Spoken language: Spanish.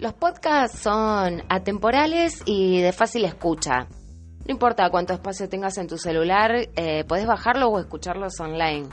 Los podcasts son atemporales y de fácil escucha. No importa cuánto espacio tengas en tu celular, eh, podés bajarlo o escucharlos online.